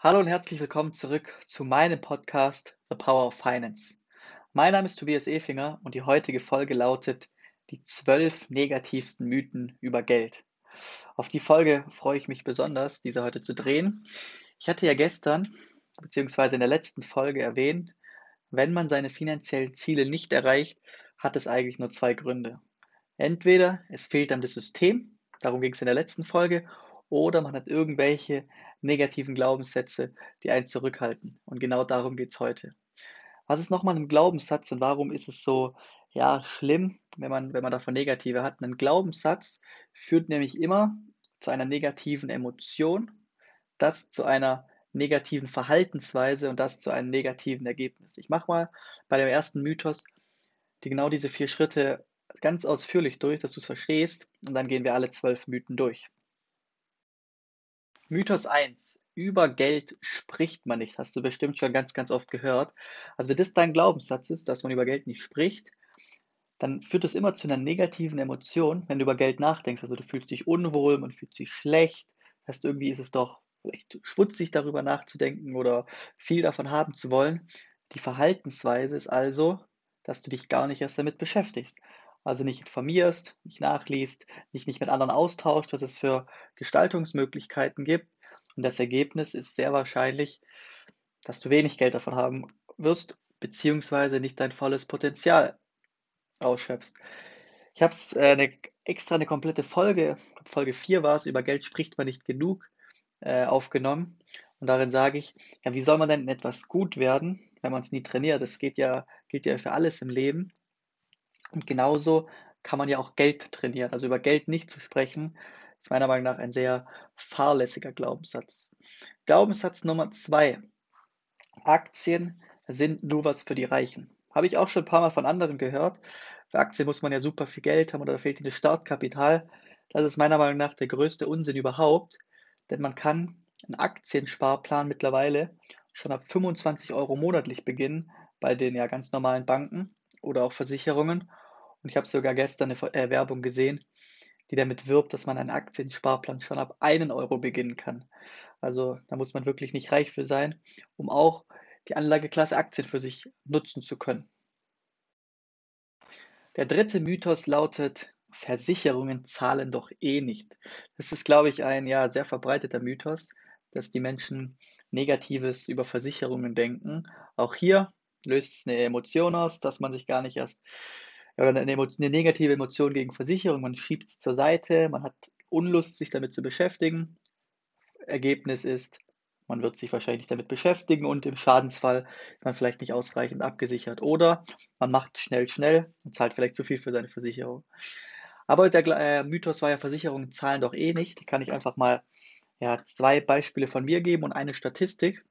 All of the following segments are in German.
Hallo und herzlich willkommen zurück zu meinem Podcast The Power of Finance. Mein Name ist Tobias Efinger und die heutige Folge lautet die zwölf negativsten Mythen über Geld. Auf die Folge freue ich mich besonders, diese heute zu drehen. Ich hatte ja gestern beziehungsweise in der letzten Folge erwähnt, wenn man seine finanziellen Ziele nicht erreicht, hat es eigentlich nur zwei Gründe. Entweder es fehlt dann das System, darum ging es in der letzten Folge, oder man hat irgendwelche negativen Glaubenssätze, die einen zurückhalten. Und genau darum geht es heute. Was ist nochmal ein Glaubenssatz und warum ist es so ja, schlimm, wenn man, wenn man davon negative hat? Ein Glaubenssatz führt nämlich immer zu einer negativen Emotion, das zu einer negativen Verhaltensweise und das zu einem negativen Ergebnis. Ich mache mal bei dem ersten Mythos die genau diese vier Schritte ganz ausführlich durch, dass du es verstehst und dann gehen wir alle zwölf Mythen durch. Mythos 1. Über Geld spricht man nicht. Hast du bestimmt schon ganz, ganz oft gehört. Also wenn das dein Glaubenssatz ist, dass man über Geld nicht spricht, dann führt es immer zu einer negativen Emotion, wenn du über Geld nachdenkst. Also du fühlst dich unwohl, man fühlt sich schlecht. Das heißt, irgendwie ist es doch vielleicht schmutzig darüber nachzudenken oder viel davon haben zu wollen. Die Verhaltensweise ist also, dass du dich gar nicht erst damit beschäftigst also nicht informierst, nicht nachliest, nicht, nicht mit anderen austauscht, was es für Gestaltungsmöglichkeiten gibt. Und das Ergebnis ist sehr wahrscheinlich, dass du wenig Geld davon haben wirst, beziehungsweise nicht dein volles Potenzial ausschöpfst. Ich habe äh, eine, extra eine komplette Folge, Folge 4 war es, über Geld spricht man nicht genug, äh, aufgenommen. Und darin sage ich, ja, wie soll man denn etwas gut werden, wenn man es nie trainiert? Das geht ja, gilt ja für alles im Leben. Und genauso kann man ja auch Geld trainieren. Also über Geld nicht zu sprechen, ist meiner Meinung nach ein sehr fahrlässiger Glaubenssatz. Glaubenssatz Nummer zwei. Aktien sind nur was für die Reichen. Habe ich auch schon ein paar Mal von anderen gehört. Für Aktien muss man ja super viel Geld haben oder da fehlt ihnen das Startkapital. Das ist meiner Meinung nach der größte Unsinn überhaupt, denn man kann einen Aktiensparplan mittlerweile schon ab 25 Euro monatlich beginnen bei den ja ganz normalen Banken oder auch Versicherungen. Und ich habe sogar gestern eine äh, Werbung gesehen, die damit wirbt, dass man einen Aktiensparplan schon ab 1 Euro beginnen kann. Also da muss man wirklich nicht reich für sein, um auch die Anlageklasse Aktien für sich nutzen zu können. Der dritte Mythos lautet, Versicherungen zahlen doch eh nicht. Das ist, glaube ich, ein ja, sehr verbreiteter Mythos, dass die Menschen Negatives über Versicherungen denken. Auch hier löst es eine Emotion aus, dass man sich gar nicht erst, oder eine, eine negative Emotion gegen Versicherung, man schiebt es zur Seite, man hat Unlust, sich damit zu beschäftigen. Ergebnis ist, man wird sich wahrscheinlich damit beschäftigen und im Schadensfall ist man vielleicht nicht ausreichend abgesichert. Oder man macht schnell, schnell und zahlt vielleicht zu viel für seine Versicherung. Aber der äh, Mythos war ja, Versicherungen zahlen doch eh nicht. Die kann ich einfach mal ja, zwei Beispiele von mir geben und eine Statistik.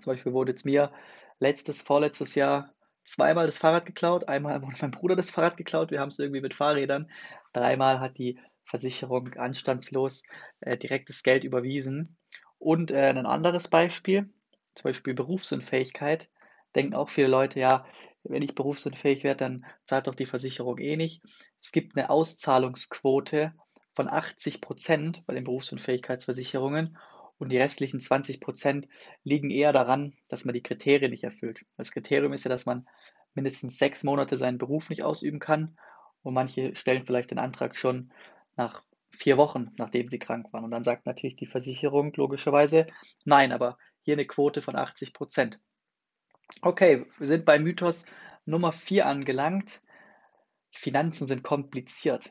Zum Beispiel wurde es mir letztes, vorletztes Jahr zweimal das Fahrrad geklaut. Einmal wurde mein Bruder das Fahrrad geklaut. Wir haben es irgendwie mit Fahrrädern. Dreimal hat die Versicherung anstandslos äh, direktes Geld überwiesen. Und äh, ein anderes Beispiel, zum Beispiel Berufsunfähigkeit, denken auch viele Leute, ja, wenn ich berufsunfähig werde, dann zahlt doch die Versicherung eh nicht. Es gibt eine Auszahlungsquote von 80 Prozent bei den Berufsunfähigkeitsversicherungen und die restlichen 20 Prozent liegen eher daran, dass man die Kriterien nicht erfüllt. Das Kriterium ist ja, dass man mindestens sechs Monate seinen Beruf nicht ausüben kann und manche stellen vielleicht den Antrag schon nach vier Wochen, nachdem sie krank waren. Und dann sagt natürlich die Versicherung logischerweise, nein, aber hier eine Quote von 80 Prozent. Okay, wir sind bei Mythos Nummer vier angelangt. Finanzen sind kompliziert.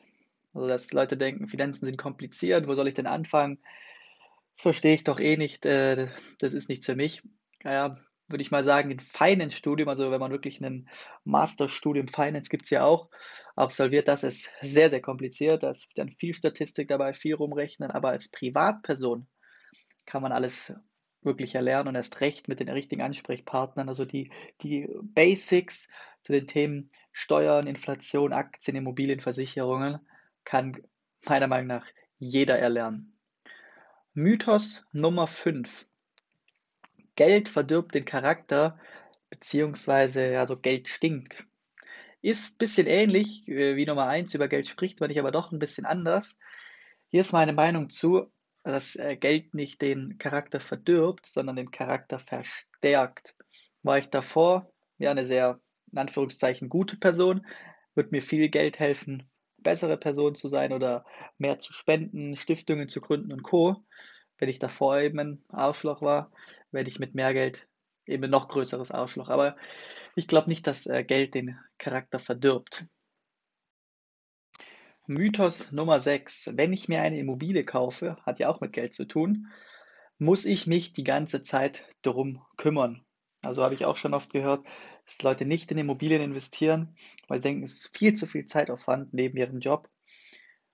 Also, dass Leute denken, Finanzen sind kompliziert, wo soll ich denn anfangen? Verstehe ich doch eh nicht, äh, das ist nichts für mich. Naja, würde ich mal sagen, ein Finance-Studium, also wenn man wirklich einen Masterstudium Finance gibt es ja auch, absolviert, das ist sehr, sehr kompliziert. Da ist dann viel Statistik dabei, viel rumrechnen, aber als Privatperson kann man alles wirklich erlernen und erst recht mit den richtigen Ansprechpartnern. Also die, die Basics zu den Themen Steuern, Inflation, Aktien, Immobilienversicherungen kann meiner Meinung nach jeder erlernen. Mythos Nummer 5. Geld verdirbt den Charakter, beziehungsweise also Geld stinkt. Ist ein bisschen ähnlich äh, wie Nummer 1, über Geld spricht man nicht, aber doch ein bisschen anders. Hier ist meine Meinung zu. dass äh, Geld nicht den Charakter verdirbt, sondern den Charakter verstärkt. War ich davor ja eine sehr, in Anführungszeichen, gute Person, wird mir viel Geld helfen, bessere Person zu sein oder mehr zu spenden, Stiftungen zu gründen und Co. Wenn ich davor eben ein Arschloch war, werde ich mit mehr Geld eben ein noch größeres Arschloch. Aber ich glaube nicht, dass äh, Geld den Charakter verdirbt. Mythos Nummer 6. Wenn ich mir eine Immobilie kaufe, hat ja auch mit Geld zu tun, muss ich mich die ganze Zeit darum kümmern. Also habe ich auch schon oft gehört, dass Leute nicht in Immobilien investieren, weil sie denken, es ist viel zu viel Zeitaufwand neben ihrem Job.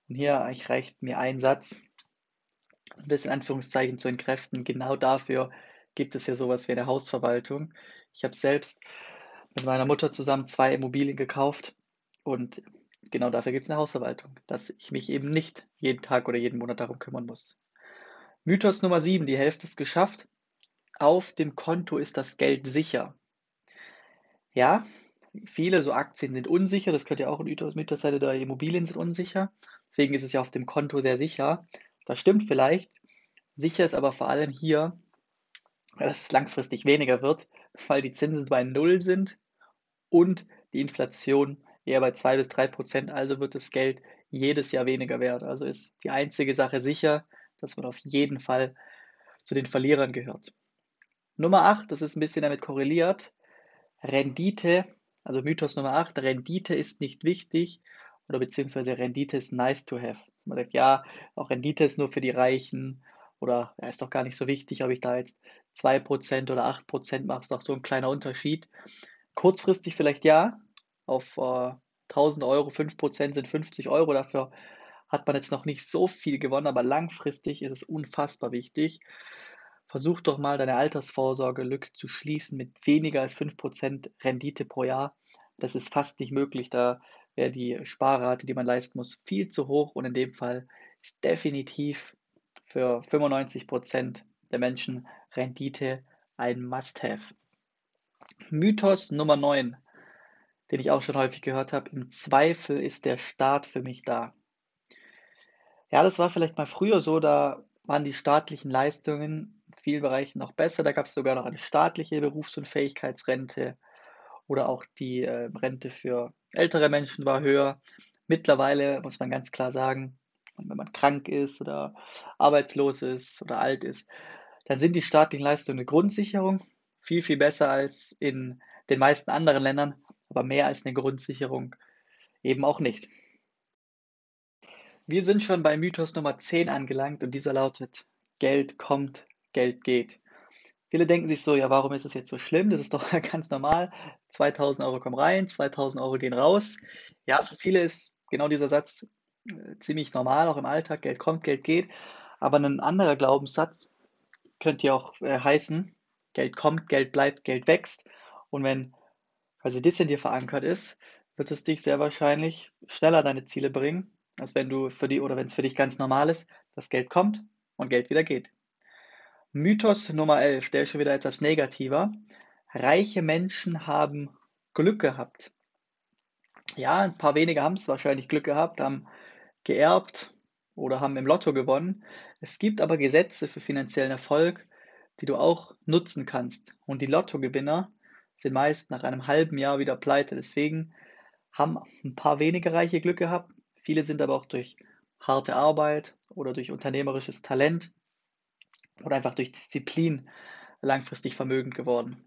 Und hier reicht mir ein Satz, um das in Anführungszeichen zu entkräften. Genau dafür gibt es ja sowas wie eine Hausverwaltung. Ich habe selbst mit meiner Mutter zusammen zwei Immobilien gekauft und genau dafür gibt es eine Hausverwaltung, dass ich mich eben nicht jeden Tag oder jeden Monat darum kümmern muss. Mythos Nummer 7, die Hälfte ist geschafft. Auf dem Konto ist das Geld sicher. Ja, viele so Aktien sind unsicher, das könnte ja auch ein Mythos, sein, oder Immobilien sind unsicher. Deswegen ist es ja auf dem Konto sehr sicher. Das stimmt vielleicht. Sicher ist aber vor allem hier, dass es langfristig weniger wird, weil die Zinsen bei Null sind und die Inflation eher bei 2 bis 3 Prozent. Also wird das Geld jedes Jahr weniger wert. Also ist die einzige Sache sicher, dass man auf jeden Fall zu den Verlierern gehört. Nummer 8, das ist ein bisschen damit korreliert. Rendite, also Mythos Nummer 8, Rendite ist nicht wichtig oder beziehungsweise Rendite ist nice to have. Man sagt, ja, auch Rendite ist nur für die Reichen oder ja, ist doch gar nicht so wichtig, ob ich da jetzt 2% oder 8% mache, ist doch so ein kleiner Unterschied. Kurzfristig vielleicht ja, auf äh, 1000 Euro 5% sind 50 Euro, dafür hat man jetzt noch nicht so viel gewonnen, aber langfristig ist es unfassbar wichtig. Versuch doch mal deine Altersvorsorgelücke zu schließen mit weniger als 5% Rendite pro Jahr. Das ist fast nicht möglich, da wäre die Sparrate, die man leisten muss, viel zu hoch und in dem Fall ist definitiv für 95% der Menschen Rendite ein Must-Have. Mythos Nummer 9, den ich auch schon häufig gehört habe, im Zweifel ist der Staat für mich da. Ja, das war vielleicht mal früher so, da waren die staatlichen Leistungen vielen Bereichen noch besser. Da gab es sogar noch eine staatliche Berufsunfähigkeitsrente oder auch die äh, Rente für ältere Menschen war höher. Mittlerweile muss man ganz klar sagen, wenn man krank ist oder arbeitslos ist oder alt ist, dann sind die staatlichen Leistungen eine Grundsicherung, viel, viel besser als in den meisten anderen Ländern, aber mehr als eine Grundsicherung eben auch nicht. Wir sind schon bei Mythos Nummer 10 angelangt und dieser lautet, Geld kommt, Geld geht. Viele denken sich so, ja, warum ist das jetzt so schlimm? Das ist doch ganz normal. 2000 Euro kommen rein, 2000 Euro gehen raus. Ja, für viele ist genau dieser Satz äh, ziemlich normal, auch im Alltag. Geld kommt, Geld geht. Aber ein anderer Glaubenssatz könnte ja auch äh, heißen, Geld kommt, Geld bleibt, Geld wächst. Und wenn quasi das in dir verankert ist, wird es dich sehr wahrscheinlich schneller deine Ziele bringen, als wenn du für die oder wenn es für dich ganz normal ist, dass Geld kommt und Geld wieder geht. Mythos Nummer 11, der ist schon wieder etwas negativer. Reiche Menschen haben Glück gehabt. Ja, ein paar wenige haben es wahrscheinlich Glück gehabt, haben geerbt oder haben im Lotto gewonnen. Es gibt aber Gesetze für finanziellen Erfolg, die du auch nutzen kannst. Und die Lottogewinner sind meist nach einem halben Jahr wieder pleite. Deswegen haben ein paar wenige Reiche Glück gehabt. Viele sind aber auch durch harte Arbeit oder durch unternehmerisches Talent oder einfach durch Disziplin langfristig vermögend geworden.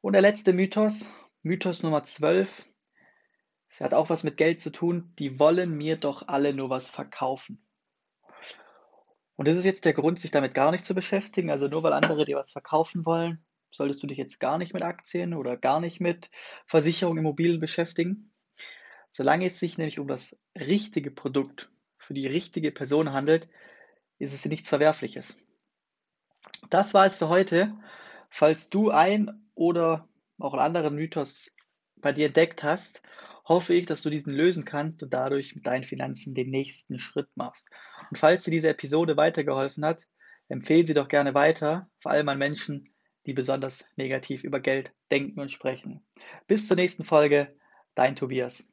Und der letzte Mythos, Mythos Nummer 12, es hat auch was mit Geld zu tun, die wollen mir doch alle nur was verkaufen. Und das ist jetzt der Grund, sich damit gar nicht zu beschäftigen. Also nur weil andere dir was verkaufen wollen, solltest du dich jetzt gar nicht mit Aktien oder gar nicht mit Versicherung, Immobilien beschäftigen. Solange es sich nämlich um das richtige Produkt für die richtige Person handelt, ist es nichts Verwerfliches. Das war es für heute. Falls du ein oder auch einen anderen Mythos bei dir entdeckt hast, hoffe ich, dass du diesen lösen kannst und dadurch mit deinen Finanzen den nächsten Schritt machst. Und falls dir diese Episode weitergeholfen hat, empfehle sie doch gerne weiter, vor allem an Menschen, die besonders negativ über Geld denken und sprechen. Bis zur nächsten Folge, dein Tobias.